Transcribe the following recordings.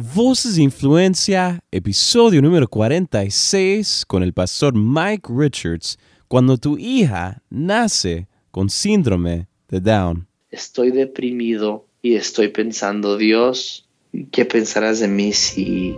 Voces de Influencia, episodio número 46 con el pastor Mike Richards, cuando tu hija nace con síndrome de Down. Estoy deprimido y estoy pensando, Dios, ¿qué pensarás de mí si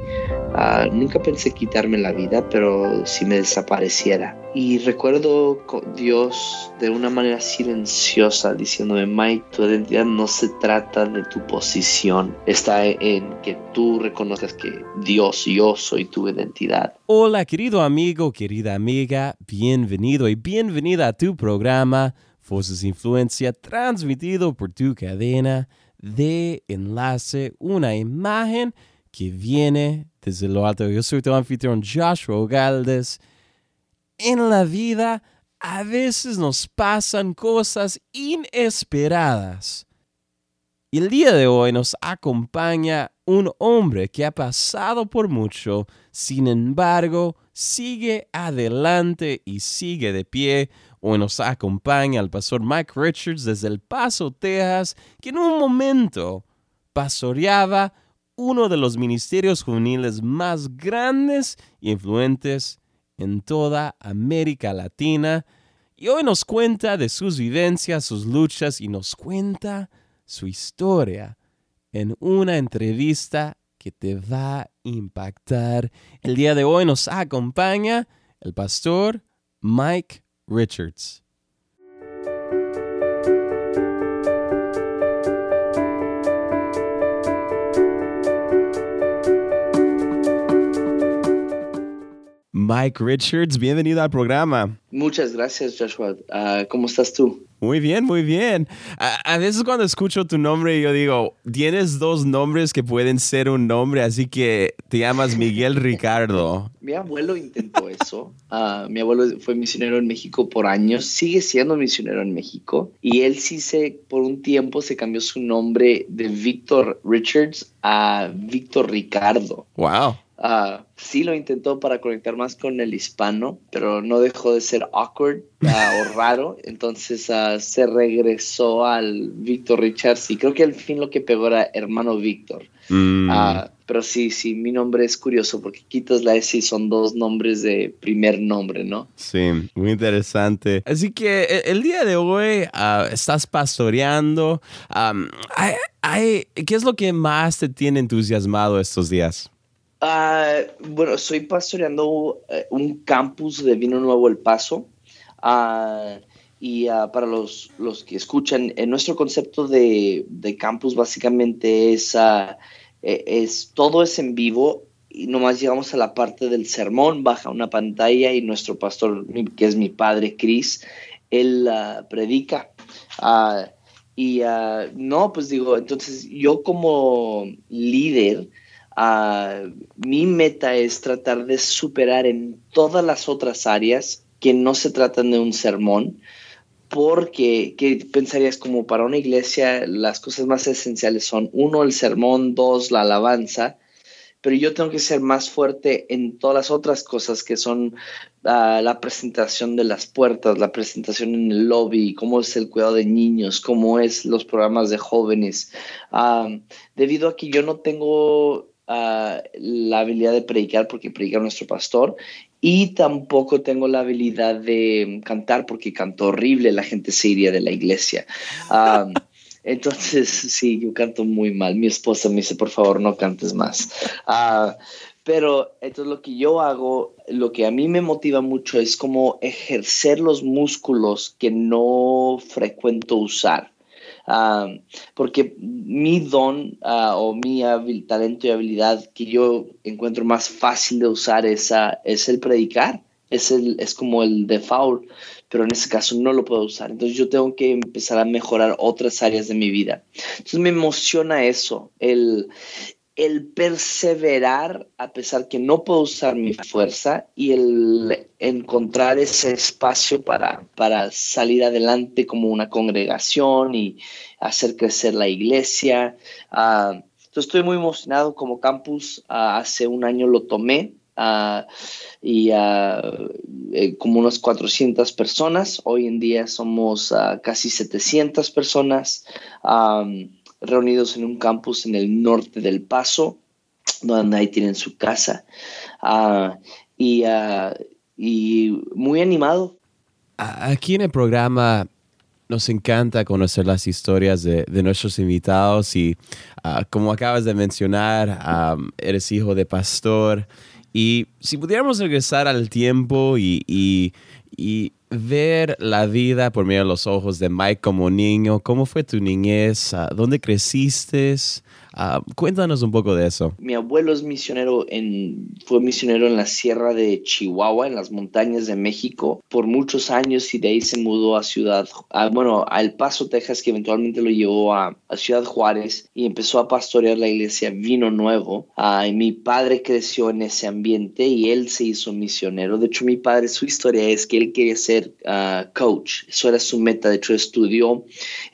Ah, nunca pensé quitarme la vida, pero si me desapareciera. Y recuerdo Dios de una manera silenciosa diciéndome, Mike, tu identidad no se trata de tu posición, está en que tú reconozcas que Dios, yo soy tu identidad. Hola querido amigo, querida amiga, bienvenido y bienvenida a tu programa Voces Influencia, transmitido por tu cadena de enlace, una imagen que viene desde lo alto. Yo soy tu anfitrión Joshua Galdes. En la vida a veces nos pasan cosas inesperadas. Y el día de hoy nos acompaña un hombre que ha pasado por mucho, sin embargo, sigue adelante y sigue de pie. Hoy nos acompaña el pastor Mike Richards desde El Paso, Texas, que en un momento pastoreaba uno de los ministerios juveniles más grandes y influentes en toda América Latina. Y hoy nos cuenta de sus vivencias, sus luchas y nos cuenta su historia en una entrevista que te va a impactar. El día de hoy nos acompaña el pastor Mike Richards. Mike Richards, bienvenido al programa. Muchas gracias, Joshua. Ah, ¿Cómo estás tú? Muy bien, muy bien. A, veces cuando escucho tu nombre, yo digo, tienes dos nombres que pueden ser un nombre, así que te llamas Miguel Ricardo. mi abuelo intentó eso. Ah, mi abuelo fue misionero en México por años, sigue siendo misionero en México, y él sí se, por un tiempo, se cambió su nombre de Víctor Richards a Víctor Ricardo. Wow. Uh, sí lo intentó para conectar más con el hispano, pero no dejó de ser awkward ah, o raro. Entonces uh, se regresó al Víctor Richards y creo que al fin lo que pegó era hermano Víctor. Mm. pero sí, sí, mi nombre es curioso porque quitas la S y son dos nombres de primer nombre, ¿no? Sí, muy interesante. Así que e, el, día de hoy estás pastoreando. ¿Qué es lo que más te tiene entusiasmado estos días? Ah, bueno, estoy pastoreando eh, un campus de Vino Nuevo El Paso. Uh, y uh, para los, los, que escuchan, en nuestro concepto de, de campus básicamente es, e, es, todo es en vivo y nomás llegamos a la parte del sermón, baja una pantalla y nuestro pastor, que es mi padre Chris, él predica. y no, pues digo, entonces yo como líder, Ah, mi meta es tratar de superar en todas las otras áreas que no se tratan de un sermón, porque ¿qué pensarías como para una iglesia las cosas más esenciales son uno el sermón, dos la alabanza, pero yo tengo que ser más fuerte en todas las otras cosas que son ah, la presentación de las puertas, la presentación en el lobby, cómo es el cuidado de niños, cómo es los programas de jóvenes. Ah, debido a que yo no tengo la habilidad de predicar porque predica nuestro pastor y tampoco tengo la habilidad de cantar porque canto horrible, la gente se iría de la iglesia. entonces, sí, yo canto muy mal. Mi esposa me dice, por favor, no cantes más. Ah, pero entonces lo que yo hago, lo que a mí me motiva mucho es como ejercer los músculos que no frecuento usar. Ah, porque mi don ah, o mi talento y habilidad que yo encuentro más fácil de usar es, es el predicar, es, el, es como el default, pero en ese caso no lo puedo usar. Entonces yo tengo que empezar a mejorar otras áreas de mi vida. Entonces me emociona eso, el, el perseverar a pesar que no puedo usar mi fuerza y el encontrar ese espacio para, para salir adelante como una congregación y hacer crecer la iglesia. Uh, entonces estoy muy emocionado como campus. Ah, hace un año lo tomé uh, y eh, como unas 400 personas. Hoy en día somos casi 700 personas reunidos en un campus en el norte del Paso. donde ahí tienen su casa. Ah, y, y muy animado. Aquí en el programa nos encanta conocer las historias de, nuestros invitados y ah, como acabas de mencionar, eres hijo de pastor y si pudiéramos regresar al tiempo y, y, ver la vida por medio de los ojos de Mike como niño, ¿cómo fue tu niñez? ¿Dónde creciste? Ah, cuéntanos un poco de eso. Mi abuelo es misionero en, fue misionero en la sierra de Chihuahua, en las montañas de México, por muchos años y de ahí se mudó a Ciudad, bueno, a El Paso, Texas, que eventualmente lo llevó a, Ciudad Juárez y empezó a pastorear la iglesia Vino Nuevo. Ah, y mi padre creció en ese ambiente y él se hizo misionero. De hecho, mi padre, su historia es que él quería ser ah, coach, eso era su meta. De hecho, estudió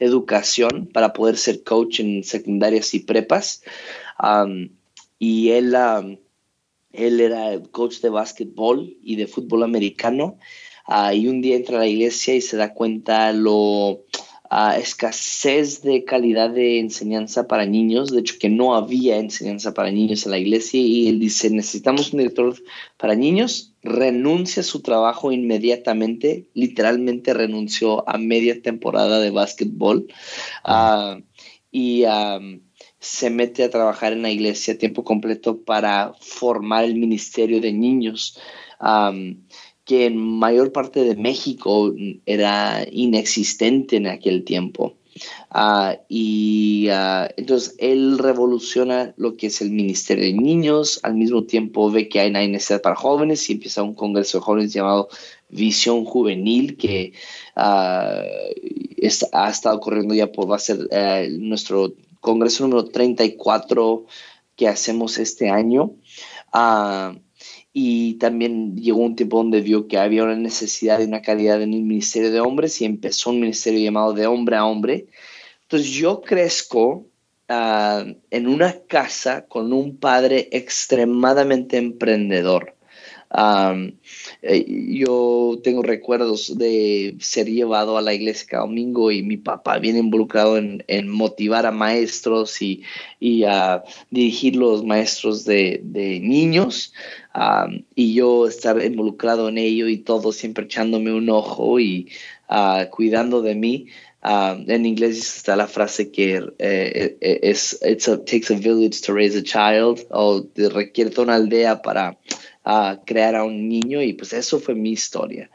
educación para poder ser coach en secundarias y prepa y él, él era coach de básquetbol y de fútbol americano. Ah, y un día entra a la iglesia y se da cuenta lo uh, escasez de calidad de enseñanza para niños, de hecho que no había enseñanza para niños en la iglesia. Y él dice, necesitamos un director para niños, renuncia a su trabajo inmediatamente, literalmente renunció a media temporada de básquetbol. Uh, y se mete a trabajar en la iglesia a tiempo completo para formar el ministerio de niños, que en mayor parte de México era inexistente en aquel tiempo. Ah, y ah, entonces él revoluciona lo que es el Ministerio de Niños, al mismo tiempo ve que hay una necesidad para jóvenes y empieza un congreso de jóvenes llamado Visión Juvenil, que ah, ha estado corriendo ya por, va a ser eh, nuestro congreso número 34 que hacemos este año. Ah, y también llegó un tiempo donde vio que había una necesidad de una calidad en el ministerio de hombres y empezó un ministerio llamado de hombre a hombre. Entonces yo crezco ah, en una casa con un padre extremadamente emprendedor. Eh, yo tengo recuerdos de ser llevado a la iglesia cada domingo y mi papá bien involucrado en, motivar a maestros y, a dirigir los maestros de, niños y yo estar involucrado en ello y todo siempre echándome un ojo y uh, cuidando de mí. en inglés está la frase que eh, eh, es it takes a village to raise a child o requiere toda una aldea para a crear a un niño y pues eso fue mi historia.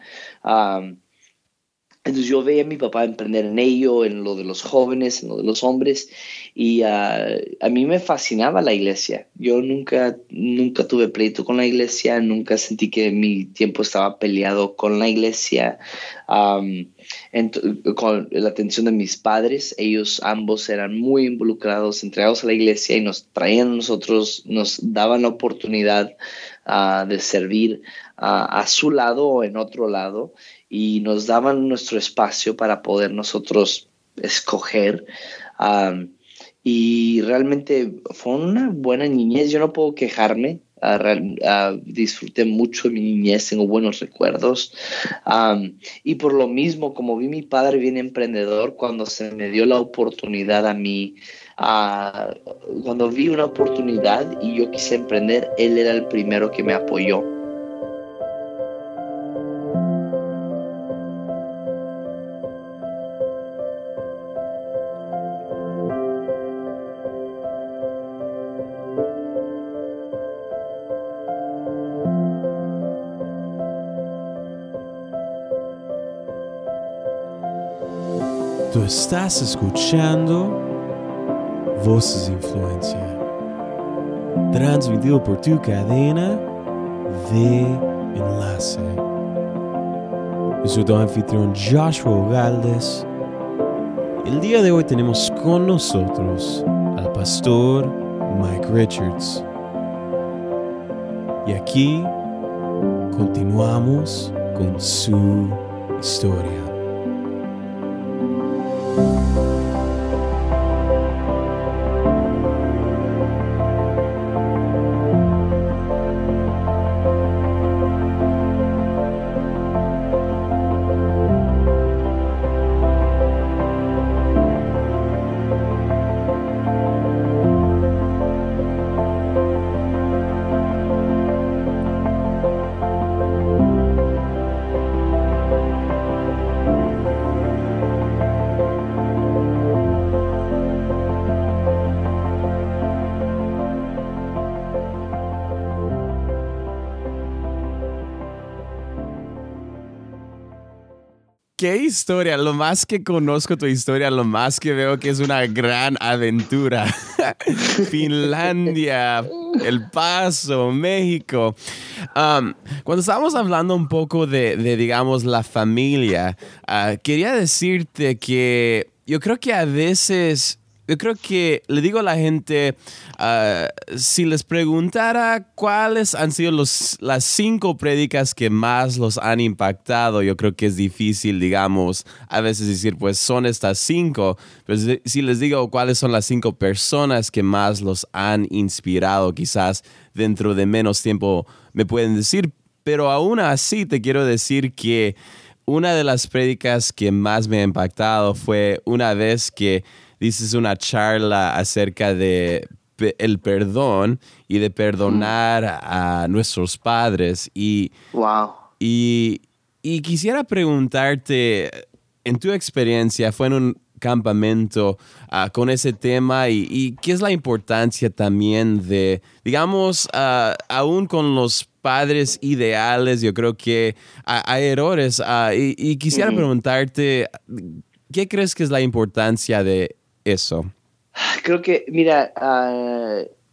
entonces yo veía a mi papá emprender en ello, en lo de los jóvenes, en lo de los hombres, y a mí me fascinaba la iglesia. Yo nunca, nunca tuve pleito con la iglesia, nunca sentí que mi tiempo estaba peleado con la iglesia. con la atención de mis padres, ellos ambos eran muy involucrados, entregados a la iglesia y nos traían a nosotros, nos daban la oportunidad de servir a su lado o en otro lado y nos daban nuestro espacio para poder nosotros escoger. y realmente fue una buena niñez, yo no puedo quejarme, disfruté mucho mi niñez, tengo buenos recuerdos. y por lo mismo, como vi mi padre bien emprendedor, cuando se me dio la oportunidad a mí cuando vi una oportunidad y yo quise emprender, él era el primero que me apoyó. Estás escuchando Voces de Influencia. Transmitido por tu cadena de enlace. Yo soy tu anfitrión Joshua Galdes. El día de hoy tenemos con nosotros al pastor Mike Richards. Y aquí continuamos con su historia. Thank you. Qué historia. Lo más que conozco tu historia, lo más que veo que es una gran aventura. Finlandia, El Paso, México. Cuando estábamos hablando un poco de, digamos, la familia, uh, quería decirte que yo creo que a veces yo creo que le digo a la gente, ah, si les preguntara cuáles han sido los, las cinco prédicas que más los han impactado, yo creo que es difícil, digamos, a veces decir, pues son estas cinco, pero si les digo cuáles son las cinco personas que más los han inspirado, quizás dentro de menos tiempo me pueden decir, pero aún así te quiero decir que una de las prédicas que más me ha impactado fue una vez que dices una charla acerca de el perdón y de perdonar a nuestros padres y wow. y, y quisiera preguntarte en tu experiencia fue en un campamento ah, con ese tema y, qué es la importancia también de, digamos, uh, aún con los padres ideales, yo creo que hay errores uh, y, quisiera preguntarte, ¿qué crees que es la importancia de eso? Creo que, mira,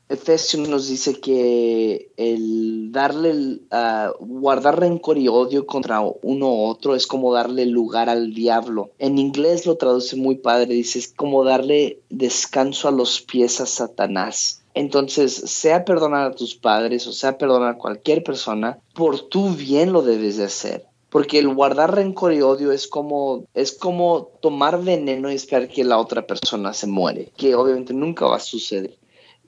Efesios nos dice que el darle, guardar rencor y odio contra uno u otro es como darle lugar al diablo. En inglés lo traduce muy padre, dice, es como darle descanso a los pies a Satanás. Entonces, sea perdonar a tus padres o sea perdonar a cualquier persona, por tu bien lo debes de hacer. Porque el guardar rencor y odio es como, es como tomar veneno y esperar que la otra persona se muere, que obviamente nunca va a suceder.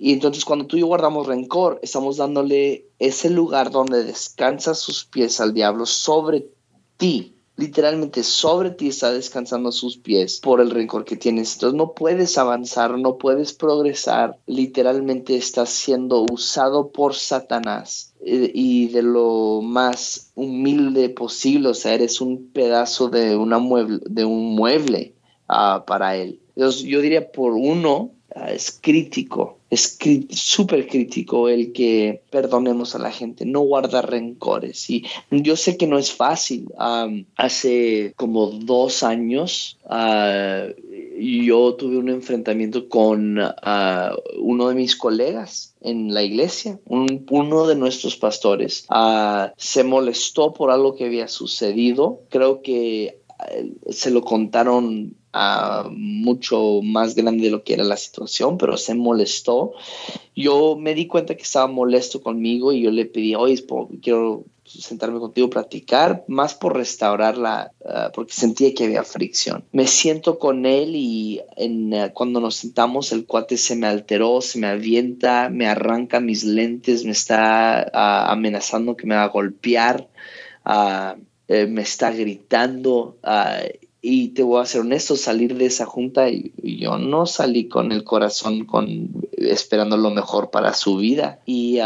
Y entonces cuando tú y yo guardamos rencor, estamos dándole ese lugar donde descansa sus pies al diablo sobre ti. Literalmente sobre ti está descansando sus pies por el rencor que tienes. Entonces no puedes avanzar, no puedes progresar. Literalmente estás siendo usado por Satanás eh, y de lo más humilde posible, o sea, eres un pedazo de, una mueble, de un mueble ah, para él. yo diría por uno, es crítico, es súper crítico el que perdonemos a la gente, no guardar rencores. Y yo sé que no es fácil. hace como dos años ah, yo tuve un enfrentamiento con uno de mis colegas en la iglesia. uno de nuestros pastores ah, se molestó por algo que había sucedido. Creo que se lo contaron a mucho más grande de lo que era la situación, pero se molestó. Yo me di cuenta que estaba molesto conmigo y yo le pedí, oye, quiero sentarme contigo, platicar, más por restaurarla, ah, porque sentía que había fricción. Me siento con él y ah, cuando nos sentamos el cuate se me alteró, se me avienta, me arranca mis lentes, me está ah, amenazando que me va a golpear, eh, me está gritando. y te voy a ser honesto, salir de esa junta, yo no salí con el corazón con, esperando lo mejor para su vida. Y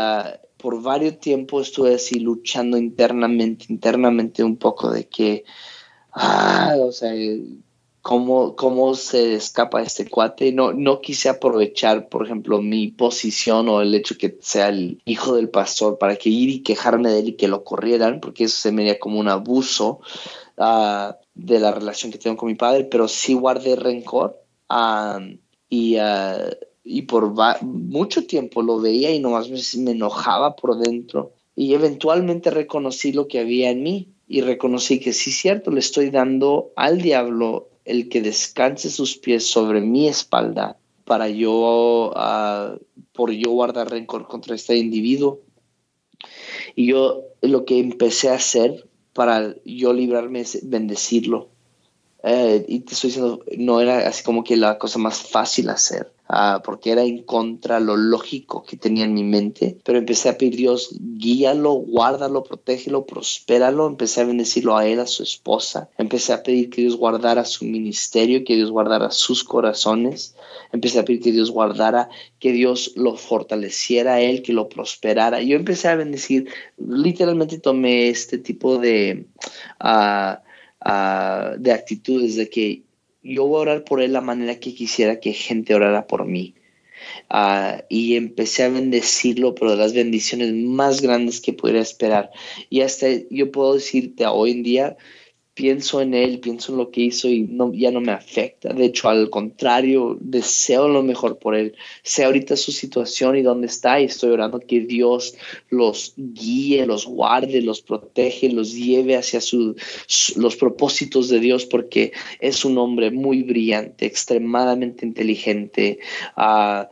por varios tiempo estuve así luchando internamente, internamente un poco de que, ah, o sea, cómo, cómo se escapa este cuate. No, no quise aprovechar, por ejemplo, mi posición o el hecho que sea el hijo del pastor para que ir y quejarme de él y que lo corrieran, porque eso se me veía como un abuso ah, de la relación que tengo con mi padre, pero sí guardé rencor. Ah, y uh, y por mucho tiempo lo veía y nomás me, enojaba por dentro. Y eventualmente reconocí lo que había en mí y reconocí que sí, cierto, le estoy dando al diablo el que descanse sus pies sobre mi espalda para yo, uh, por yo guardar rencor contra este individuo. Y yo lo que empecé a hacer para yo librarme es bendecirlo. Eh, y te estoy diciendo, no era así como que la cosa más fácil hacer Ah, porque era en contra lo lógico que tenía en mi mente, pero empecé a pedir Dios, guíalo, guárdalo, protégelo, prospéralo, empecé a bendecirlo a él, a su esposa, empecé a pedir que Dios guardara su ministerio, que Dios guardara sus corazones, empecé a pedir que Dios guardara, que Dios lo fortaleciera a él, que lo prosperara. Yo empecé a bendecir, literalmente tomé este tipo de... Uh, de actitudes de que yo voy a orar por él la manera que quisiera que gente orara por mí. Ah, y empecé a bendecirlo, pero de las bendiciones más grandes que pudiera esperar. Y hasta yo puedo decirte hoy en día pienso en él, pienso en lo que hizo y no, ya no me afecta. De hecho, al contrario, deseo lo mejor por él. Sé ahorita su situación y dónde está y estoy orando que Dios los guíe, los guarde, los protege, los lleve hacia su, los propósitos de Dios porque es un hombre muy brillante, extremadamente inteligente. Uh,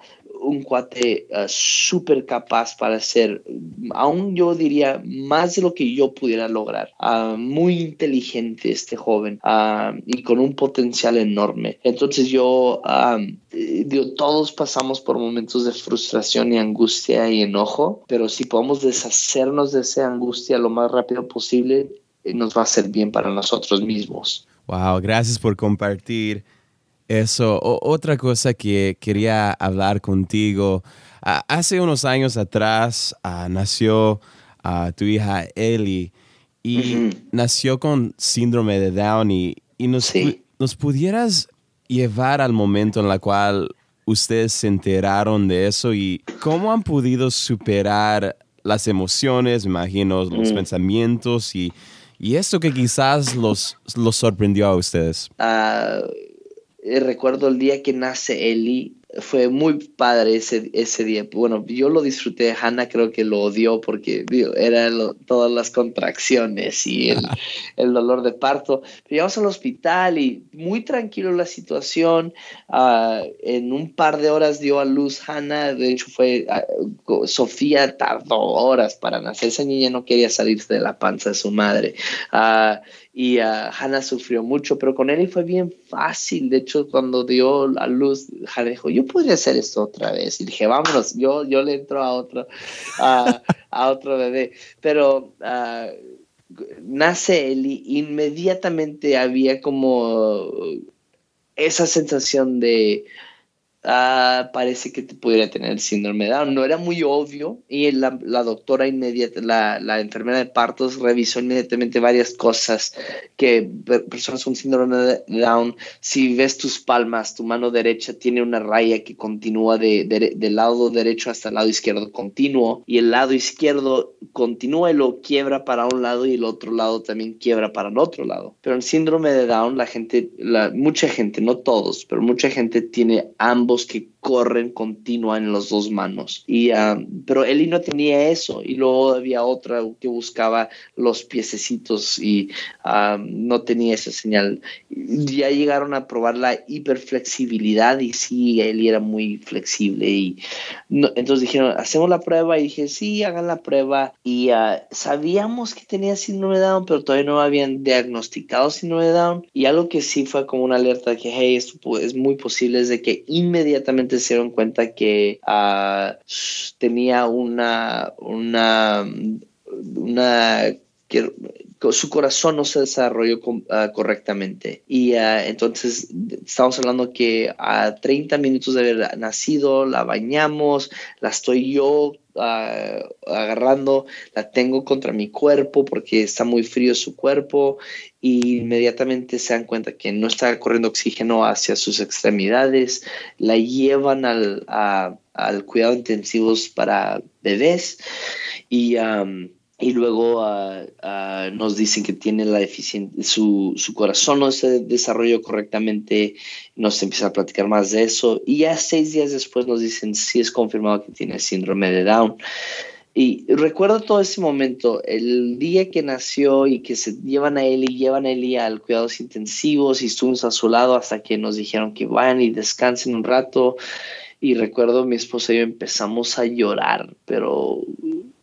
un cuate uh, súper capaz para hacer, aún yo diría, más de lo que yo pudiera lograr. Uh, muy inteligente este joven uh, y con un potencial enorme. Entonces yo, um, digo, todos pasamos por momentos de frustración y angustia y enojo, pero si podemos deshacernos de esa angustia lo más rápido posible, eh, nos va a ser bien para nosotros mismos. Wow, gracias por compartir eso, otra cosa que quería hablar contigo. hace unos años atrás ah, nació ah, tu hija Ellie y nació con síndrome de Down y, nos, nos pudieras llevar al momento en el cual ustedes se enteraron de eso y cómo han podido superar las emociones, me imagino, los pensamientos y, y esto que quizás los, los sorprendió a ustedes. Ah, eh, recuerdo el día que nace Eli, fue muy padre ese, ese día. Bueno, yo lo disfruté, Hannah creo que lo odió porque eran todas las contracciones y el, el, dolor de parto. Pero llegamos al hospital y muy tranquilo la situación. Uh, en un par de horas dio a luz Hannah, de hecho fue, uh, Sofía tardó horas para nacer, esa niña no quería salirse de la panza de su madre. Uh, y uh, Hannah sufrió mucho, pero con Eli fue bien fácil. De hecho, cuando dio a luz, Hannah dijo, yo podría hacer esto otra vez. Y dije, vámonos, yo, yo le entro a otro, a, otro bebé. Pero uh, nace Eli, inmediatamente había como esa sensación de Ah, parece que te pudiera tener síndrome de Down. No era muy obvio y la, la doctora inmediata, la, la, enfermera de partos revisó inmediatamente varias cosas que personas con síndrome de Down, si ves tus palmas, tu mano derecha tiene una raya que continúa de, del lado derecho hasta el lado izquierdo continuo y el lado izquierdo continúa y lo quiebra para un lado y el otro lado también quiebra para el otro lado. Pero en síndrome de Down la gente, la, mucha gente, no todos, pero mucha gente tiene ambos que corren continua en las dos manos. Y, ah, pero Eli no tenía eso y luego había otra que buscaba los piececitos y ah, no tenía esa señal. Ya llegaron a probar la hiperflexibilidad y sí, Eli era muy flexible y entonces dijeron, hacemos la prueba y dije, sí, hagan la prueba y ah, sabíamos que tenía síndrome de Down, pero todavía no habían diagnosticado síndrome de Down y algo que sí fue como una alerta de que, hey, esto es muy posible es de que inmediatamente se dieron cuenta que uh, tenía una, una, que su corazón no se desarrolló uh, correctamente. Y uh, entonces estamos hablando que a 30 minutos de haber nacido, la bañamos, la estoy yo agarrando, la tengo contra mi cuerpo porque está muy frío su cuerpo y inmediatamente se dan cuenta que no está corriendo oxígeno hacia sus extremidades, la llevan al, al cuidado intensivos para bebés y y luego ah, ah, nos dicen que tiene la deficiencia, su, su, corazón no se desarrolló correctamente, nos empieza a platicar más de eso y ya seis días después nos dicen si es confirmado que tiene síndrome de Down. Y recuerdo todo ese momento, el día que nació y que se llevan a él y llevan a él al cuidados intensivos y estuvimos a su lado hasta que nos dijeron que vayan y descansen un rato. Y recuerdo mi esposa y yo empezamos a llorar, pero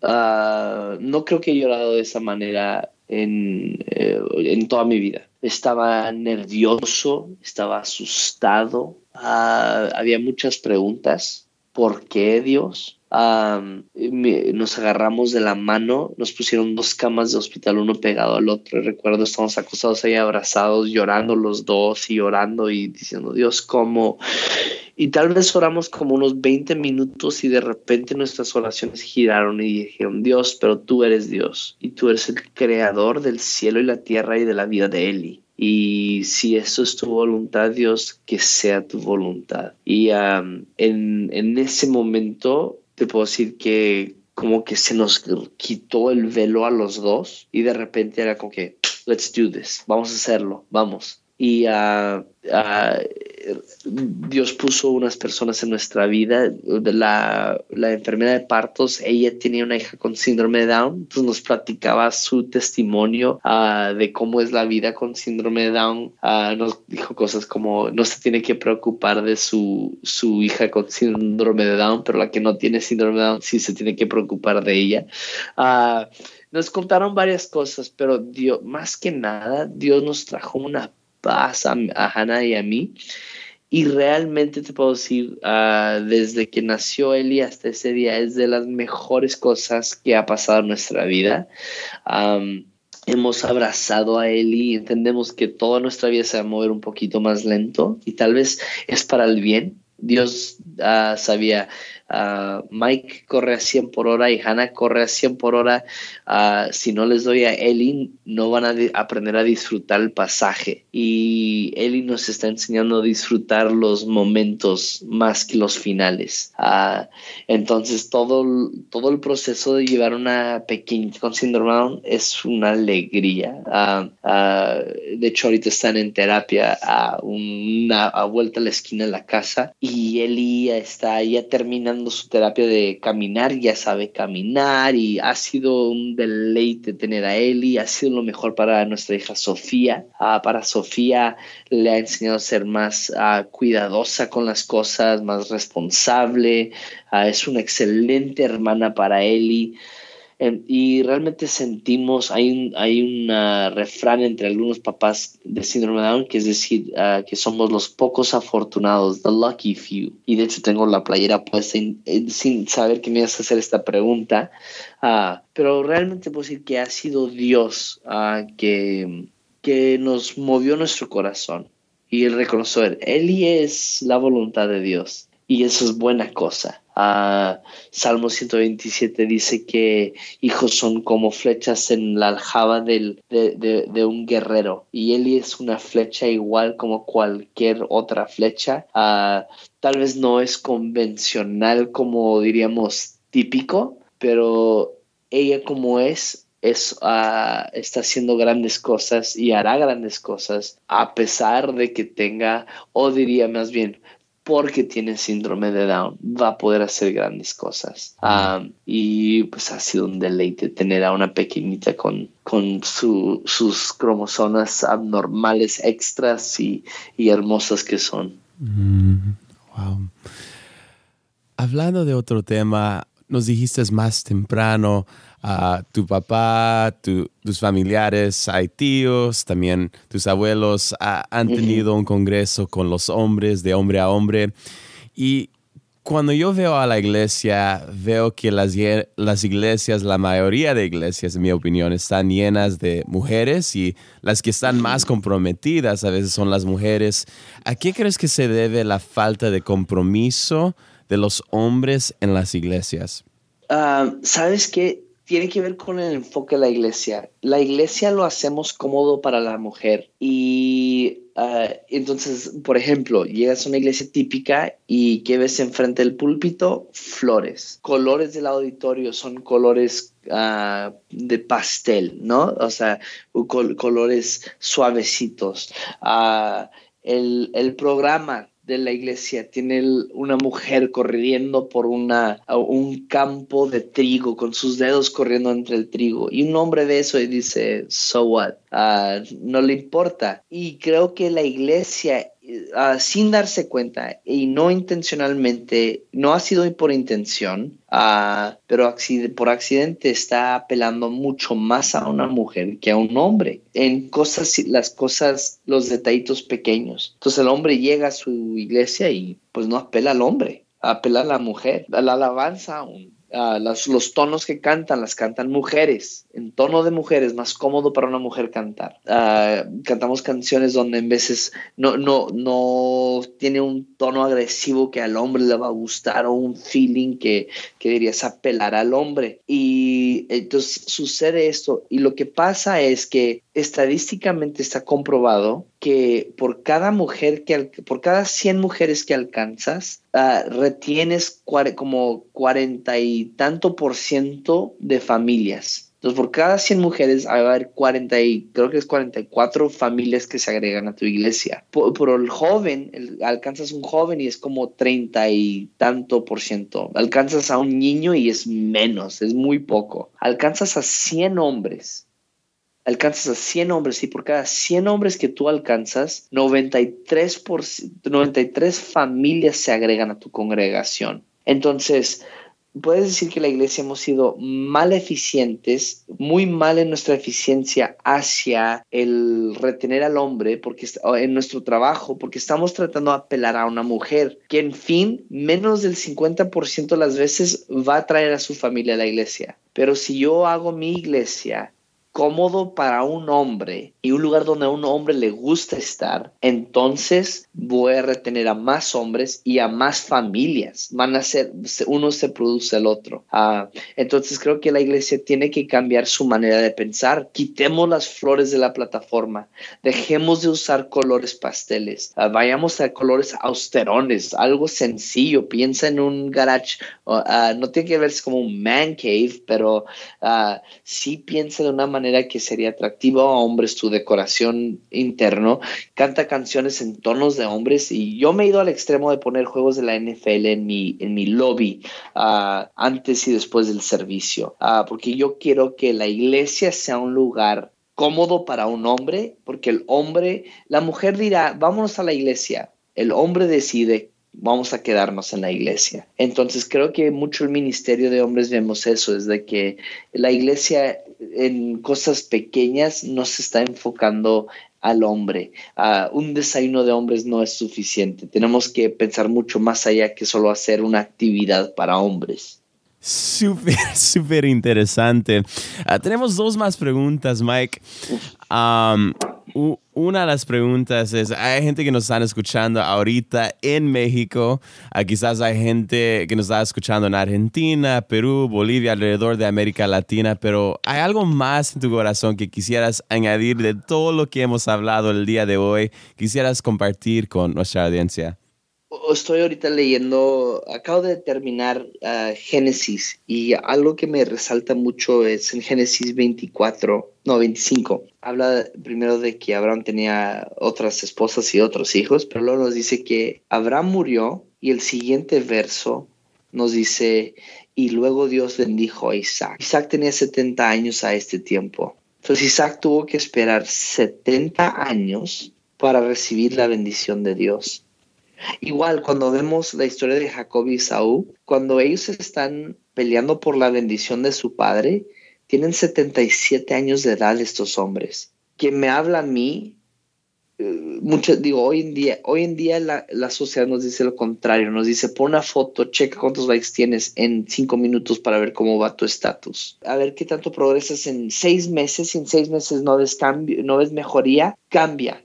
Ah, no creo que he llorado de esa manera en, eh, en toda mi vida. Estaba nervioso, estaba asustado, ah, había muchas preguntas. ¿Por qué Dios? nos agarramos de la mano, nos pusieron dos camas de hospital, uno pegado al otro. Recuerdo, estamos acostados ahí abrazados, llorando los dos y orando y diciendo, Dios, ¿cómo? Y tal vez oramos como unos 20 minutos y de repente nuestras oraciones giraron y dijeron, Dios, pero tú eres Dios y tú eres el creador del cielo y la tierra y de la vida de Eli. Y si eso es tu voluntad, Dios, que sea tu voluntad. Y en, en ese momento te puedo decir que como que se nos quitó el velo a los dos y de repente era como que let's do this, vamos a hacerlo, vamos. Y uh, Dios puso unas personas en nuestra vida. La, la, enfermedad de partos, ella tenía una hija con síndrome de Down, entonces nos platicaba su testimonio uh, de cómo es la vida con síndrome de Down. Uh, nos dijo cosas como no se tiene que preocupar de su, su hija con síndrome de Down, pero la que no tiene síndrome de Down sí se tiene que preocupar de ella. Uh, nos contaron varias cosas, pero Dios, más que nada, Dios nos trajo una paz a, Hannah y a mí. Y realmente te puedo decir, uh, desde que nació Eli hasta ese día, es de las mejores cosas que ha pasado en nuestra vida. Hemos abrazado a Eli, entendemos que toda nuestra vida se va a mover un poquito más lento y tal vez es para el bien. Dios uh, sabía Uh, Mike corre a 100 por hora y Hannah corre a 100 por hora. Uh, si no les doy a Ellie, no van a aprender a disfrutar el pasaje. Y Ellie nos está enseñando a disfrutar los momentos más que los finales. Uh, entonces, todo, todo el proceso de llevar una pequeña con síndrome es una alegría. de hecho, ahorita están en terapia a una vuelta a la esquina de la casa y Ellie está ya terminando su terapia de caminar, ya sabe caminar y ha sido un deleite tener a Eli, ha sido lo mejor para nuestra hija Sofía. Ah, para Sofía le ha enseñado a ser más ah, cuidadosa con las cosas, más responsable, ah, es una excelente hermana para Eli. Em, y realmente sentimos, hay un, hay un refrán entre algunos papás de síndrome de Down, que es decir, ah, que somos los pocos afortunados, the lucky few. Y de hecho tengo la playera puesta sin saber que me ibas a hacer esta pregunta, uh, pero realmente puedo decir que ha sido Dios uh, que, que nos movió nuestro corazón y el reconocer, Él es la voluntad de Dios y eso es buena cosa. Salmo 127 dice que hijos son como flechas en la aljaba de, un guerrero y él es una flecha igual como cualquier otra flecha. Uh, tal vez no es convencional como diríamos típico, pero ella como es es, uh, está haciendo grandes cosas y hará grandes cosas a pesar de que tenga, o diría más bien, porque tiene síndrome de Down, va a poder hacer grandes cosas. y pues ha sido un deleite tener a una pequeñita con, con sus cromosomas abnormales extras y, hermosas que son. Mm, wow. Hablando de otro tema, nos dijiste más temprano a tu papá, tus familiares, hay tíos, también tus abuelos han tenido un congreso con los hombres, de hombre a hombre. Y cuando yo veo a la iglesia, veo que las, las iglesias, la mayoría de iglesias, en mi opinión, están llenas de mujeres y las que están más comprometidas a veces son las mujeres. ¿A qué crees que se debe la falta de compromiso de los hombres en las iglesias? Ah, ¿Sabes qué? Tiene que ver con el enfoque de la iglesia. La iglesia lo hacemos cómodo para la mujer y uh, entonces, por ejemplo, llegas a una iglesia típica y ¿qué ves enfrente del púlpito? Flores. Colores del auditorio son colores uh, de pastel, ¿no? O sea, col colores suavecitos. El, el programa de la iglesia tiene una mujer corriendo por una, un campo de trigo, con sus dedos corriendo entre el trigo. Y un hombre de eso y dice, so what? Ah, no le importa. Y creo que la iglesia Ah, sin darse cuenta y no intencionalmente, no ha sido por intención, uh, pero por accidente está apelando mucho más a una mujer que a un hombre en cosas, las cosas, los detallitos pequeños. Entonces el hombre llega a su iglesia y pues no apela al hombre, apela a la mujer, a la alabanza aún Ah, los tonos que cantan las cantan mujeres, en tono de mujeres, más cómodo para una mujer cantar. Ah, cantamos canciones donde en veces no, no, no tiene un tono agresivo que al hombre le va a gustar o un feeling que, que dirías apelar al hombre. Y entonces sucede esto y lo que pasa es que estadísticamente está comprobado que por cada mujer que por cada 100 mujeres que alcanzas ah, retienes como cuarenta y tanto por ciento de familias Entonces, por cada 100 mujeres, va a haber 40 y creo que es 44 familias que se agregan a tu iglesia. Por, el joven, alcanzas un joven y es como 30 y tanto por ciento. Alcanzas a un niño y es menos, es muy poco. Alcanzas a 100 hombres alcanzas a 100 hombres y por cada 100 hombres que tú alcanzas, 93, por, 93 familias se agregan a tu congregación. Entonces, puedes decir que la iglesia hemos sido mal eficientes, muy mal en nuestra eficiencia hacia el retener al hombre porque en nuestro trabajo, porque estamos tratando de apelar a una mujer que en fin, menos del 50% de las veces va a traer a su familia a la iglesia. Pero si yo hago mi iglesia cómodo para un hombre y un lugar donde a un hombre le gusta estar, entonces voy a retener a más hombres y a más familias. Van a ser, uno se produce el otro. Ah, entonces creo que la iglesia tiene que cambiar su manera de pensar. Quitemos las flores de la plataforma. Dejemos de usar colores pasteles. Ah, vayamos a colores austerones, algo sencillo. Piensa en un garage. Ah, no tiene que verse como un man cave, pero sí piensa de una manera que sería atractivo a hombres tu decoración interno. Canta canciones en tonos de hombres y yo me he ido al extremo de poner juegos de la NFL en mi, en mi lobby ah, antes y después del servicio, uh, porque yo quiero que la iglesia sea un lugar cómodo para un hombre, porque el hombre, la mujer dirá, vámonos a la iglesia, el hombre decide vamos a quedarnos en la iglesia. Entonces creo que mucho el ministerio de hombres vemos eso, es de que la iglesia en cosas pequeñas no se está enfocando al hombre. Uh, un desayuno de hombres no es suficiente. Tenemos que pensar mucho más allá que solo hacer una actividad para hombres. Súper, súper interesante. Uh, tenemos dos más preguntas, Mike. Um, una de las preguntas es, hay gente que nos están escuchando ahorita en México, ah, quizás hay gente que nos está escuchando en Argentina, Perú, Bolivia, alrededor de América Latina, pero ¿hay algo más en tu corazón que quisieras añadir de todo lo que hemos hablado el día de hoy? Quisieras compartir con nuestra audiencia estoy ahorita leyendo, acabo de terminar uh, Génesis y algo que me resalta mucho es en Génesis 24, no 25. Habla primero de que Abraham tenía otras esposas y otros hijos, pero luego nos dice que Abraham murió y el siguiente verso nos dice, y luego Dios bendijo a Isaac. Isaac tenía 70 años a este tiempo. Entonces Isaac tuvo que esperar 70 años para recibir la bendición de Dios. Igual, cuando vemos la historia de Jacob y Saúl, cuando ellos están peleando por la bendición de su padre, tienen 77 años de edad estos hombres. Quien me habla a mí, eh, digo, hoy en día, hoy en día la, la, sociedad nos dice lo contrario, nos dice, pon una foto, checa cuántos likes tienes en cinco minutos para ver cómo va tu estatus. A ver qué tanto progresas en seis meses, si en seis meses no ves cambio, no ves mejoría, cambia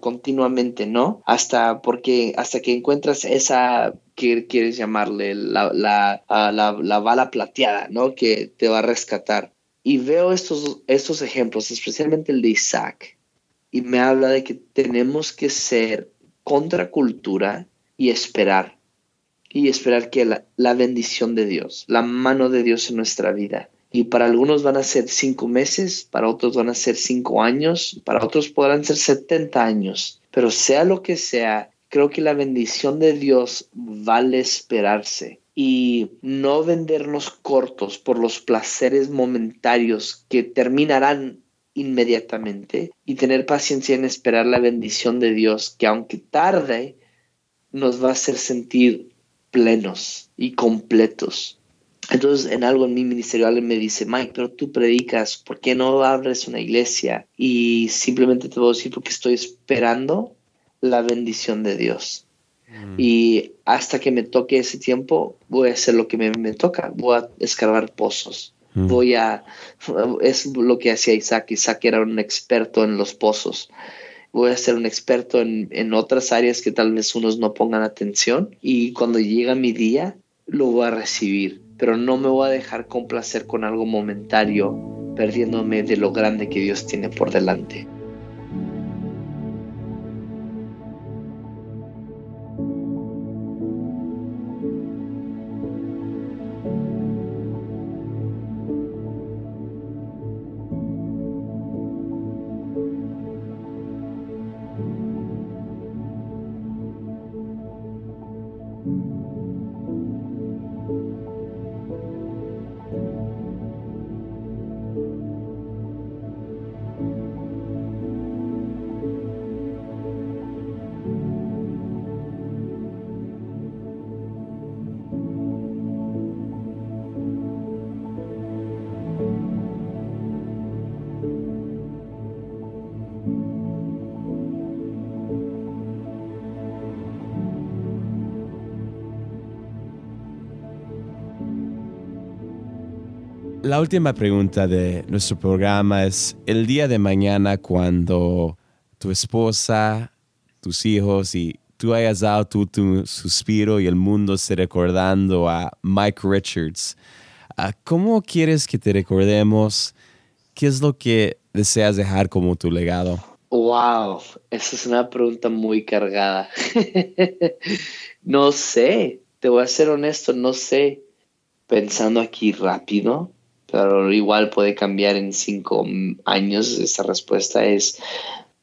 continuamente, ¿no? Hasta porque hasta que encuentras esa que quieres llamarle la, la, la, bala plateada, ¿no? Que te va a rescatar. Y veo estos, estos ejemplos, especialmente el de Isaac, y me habla de que tenemos que ser contracultura y esperar. Y esperar que la, la bendición de Dios, la mano de Dios en nuestra vida, y para algunos van a ser cinco meses, para otros van a ser cinco años, para otros podrán ser 70 años, pero sea lo que sea, creo que la bendición de Dios vale esperarse y no vendernos cortos por los placeres momentarios que terminarán inmediatamente y tener paciencia en esperar la bendición de Dios que aunque tarde nos va a hacer sentir plenos y completos. Entonces, en algo en mi ministerio, alguien me dice, Mike, pero tú predicas, ¿por qué no abres una iglesia? Y simplemente te voy a decir porque estoy esperando la bendición de Dios. Mm. Y hasta que me toque ese tiempo, voy a hacer lo que me, me toca, voy a escarbar pozos. Mm. Voy a, es lo que hacía Isaac. Isaac era un experto en los pozos voy a ser un experto en, en, otras áreas que tal vez unos no pongan atención y cuando llega mi día lo voy a recibir pero no me voy a dejar complacer con algo momentario, perdiéndome de lo grande que Dios tiene por delante. La última pregunta de nuestro programa es, el día de mañana cuando tu esposa, tus hijos y tú hayas dado tu, suspiro y el mundo esté recordando a Mike Richards, ¿cómo quieres que te recordemos? ¿Qué es lo que deseas dejar como tu legado? Wow, esa es una pregunta muy cargada. no sé, te voy a ser honesto, no sé. Pensando aquí rápido, pero igual puede cambiar en cinco años. Esa respuesta es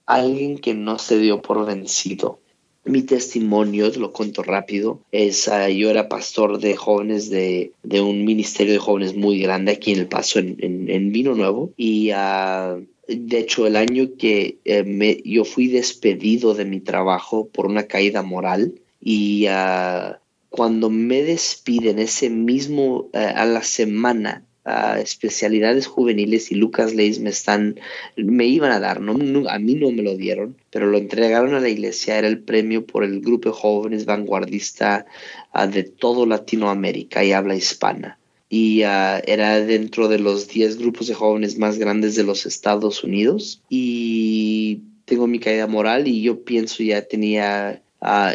alguien que no se dio por vencido. Mi testimonio, lo cuento rápido, es uh, yo era pastor de jóvenes de, de, un ministerio de jóvenes muy grande aquí en El Paso, en, en, Vino Nuevo. Y uh, de hecho, el año que eh, me, yo fui despedido de mi trabajo por una caída moral y uh, cuando me despiden ese mismo, a la semana, especialidades juveniles y Lucas Leis me están, me iban a dar, no, a mí no me lo dieron, pero lo entregaron a la iglesia, era el premio por el grupo de jóvenes vanguardista ah, de todo Latinoamérica y habla hispana. Y ah, era dentro de los 10 grupos de jóvenes más grandes de los Estados Unidos. Y tengo mi caída moral y yo pienso ya tenía,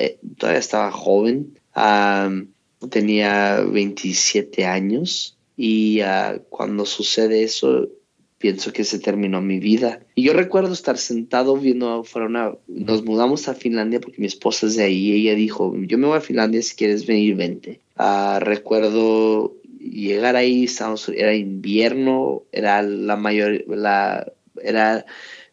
eh, todavía estaba joven, tenía 27 años y uh, cuando sucede eso, pienso que se terminó mi vida. Y yo recuerdo estar sentado viendo fuera una... Nos mudamos a Finlandia porque mi esposa es de ahí y ella dijo, yo me voy a Finlandia, si quieres venir, vente. Uh, recuerdo llegar ahí, estábamos, era invierno, era la mayor... La, era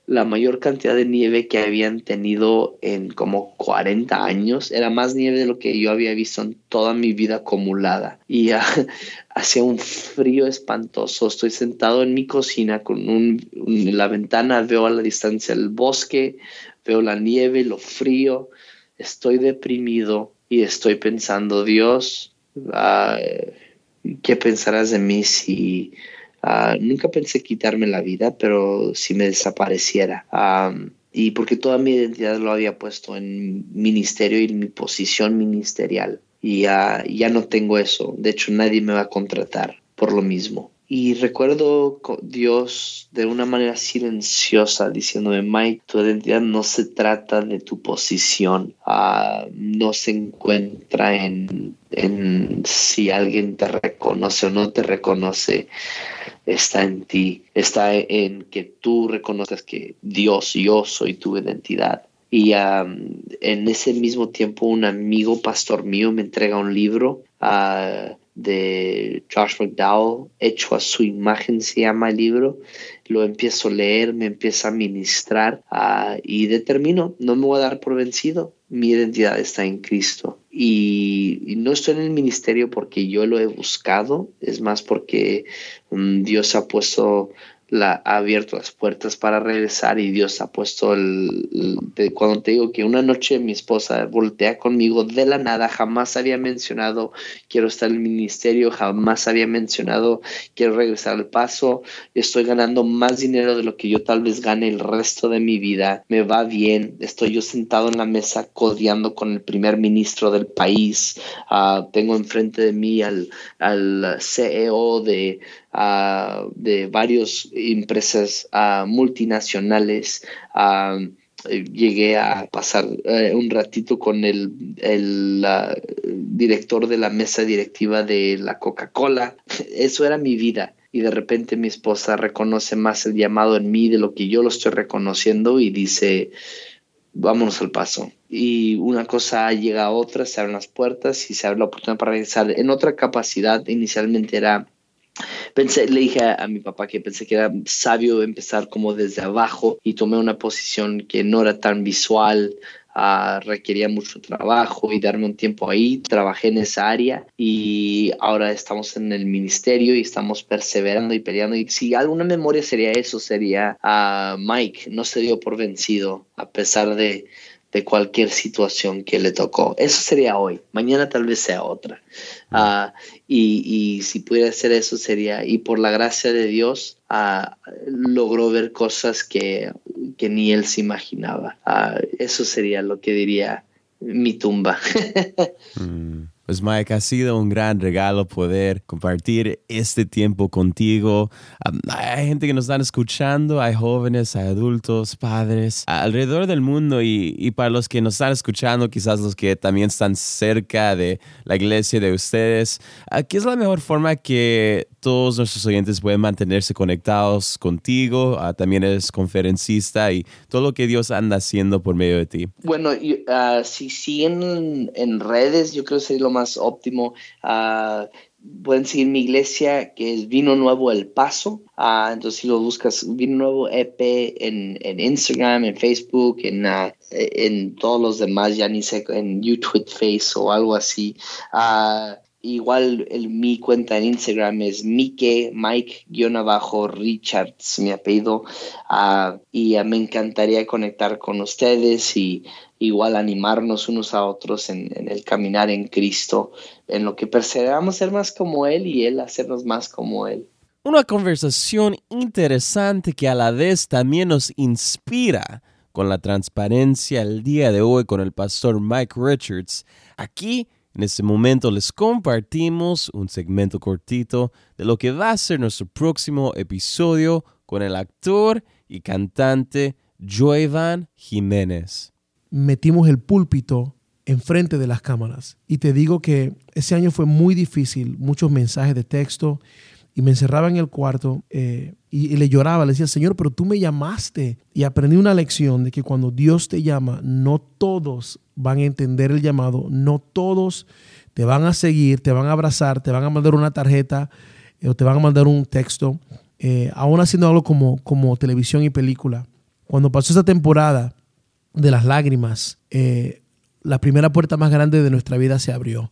la mayor cantidad de nieve que habían tenido en como 40 años. Era más nieve de lo que yo había visto en toda mi vida acumulada. Y hacía un frío espantoso. Estoy sentado en mi cocina con un, la ventana, veo a la distancia el bosque, veo la nieve, lo frío. Estoy deprimido y estoy pensando, Dios, ah, ¿qué pensarás de mí si Ah, nunca pensé quitarme la vida, pero si me desapareciera. y porque toda mi identidad lo había puesto en ministerio y en mi posición ministerial. Y ya no tengo eso. De hecho, nadie me va a contratar por lo mismo. Y recuerdo Dios de una manera silenciosa diciéndome, Mike, tu identidad no se trata de tu posición, ah, no se encuentra en, en si alguien te reconoce o no te reconoce, está en ti, está en que tú reconozcas que Dios, yo soy tu identidad. Y en ese mismo tiempo un amigo pastor mío me entrega un libro. Uh, de Josh McDowell, hecho a su imagen se llama el libro. Lo empiezo a leer, me empieza a ministrar ah, y determino, no me voy a dar por vencido. Mi identidad está en Cristo. Y, no estoy en el ministerio porque yo lo he buscado, es más porque mm, Dios ha puesto la, ha abierto las puertas para regresar y Dios ha puesto el, cuando te digo que una noche mi esposa voltea conmigo de la nada, jamás había mencionado quiero estar en el ministerio, jamás había mencionado quiero regresar al paso, estoy ganando más dinero de lo que yo tal vez gane el resto de mi vida, me va bien, estoy yo sentado en la mesa codeando con el primer ministro del país, uh, tengo enfrente de mí al, al CEO de de varias empresas multinacionales. Eh, llegué a pasar eh, un ratito con el, el director de la mesa directiva de la Coca-Cola. Eso era mi vida. Y de repente mi esposa reconoce más el llamado en mí de lo que yo lo estoy reconociendo y dice, vámonos al paso. Y una cosa llega a otra, se abren las puertas y se abre la oportunidad para regresar en otra capacidad. Inicialmente era Pensé, le dije a, mi papá que pensé que era sabio empezar como desde abajo y tomé una posición que no era tan visual, ah, requería mucho trabajo y darme un tiempo ahí. Trabajé en esa área y ahora estamos en el ministerio y estamos perseverando y peleando. Y si alguna memoria sería eso, sería a ah, Mike, no se dio por vencido a pesar de de cualquier situación que le tocó. Eso sería hoy, mañana tal vez sea otra. Mm. Ah, y, si pudiera hacer eso sería, y por la gracia de Dios, ah, logró ver cosas que, ni él se imaginaba. Ah, eso sería lo que diría mi tumba. Mm. Pues Mike, ha sido un gran regalo poder compartir este tiempo contigo. hay gente que nos están escuchando, hay jóvenes, hay adultos, padres, alrededor del mundo y, y, para los que nos están escuchando, quizás los que también están cerca de la iglesia de ustedes, ¿qué es la mejor forma que todos nuestros oyentes pueden mantenerse conectados contigo? también eres conferencista y todo lo que Dios anda haciendo por medio de ti. Bueno, uh, si siguen en redes, yo creo que sería lo más óptimo. Uh, pueden seguir mi iglesia que es Vino Nuevo El Paso. Uh, entonces, si lo buscas, Vino Nuevo EP en, en Instagram, en Facebook, en, en todos los demás, ya ni sé, en YouTube Face o algo así. Igual el, mi cuenta en Instagram es Mike, Mike-Richards, mi apellido. y me encantaría conectar con ustedes y igual animarnos unos a otros en, el caminar en Cristo, en lo que perseveramos ser más como Él y Él hacernos más como Él. Una conversación interesante que a la vez también nos inspira con la transparencia el día de hoy con el pastor Mike Richards. Aquí, en este momento, les compartimos un segmento cortito de lo que va a ser nuestro próximo episodio con el actor y cantante Joevan Jiménez metimos el púlpito enfrente de las cámaras. Y te digo que ese año fue muy difícil, muchos mensajes de texto, y me encerraba en el cuarto eh, y, le lloraba, le decía, Señor, pero tú me llamaste. Y aprendí una lección de que cuando Dios te llama, no todos van a entender el llamado, no todos te van a seguir, te van a abrazar, te van a mandar una tarjeta eh, o te van a mandar un texto, eh, aún haciendo algo como, como televisión y película. Cuando pasó esa temporada, de las lágrimas, eh, la primera puerta más grande de nuestra vida se abrió.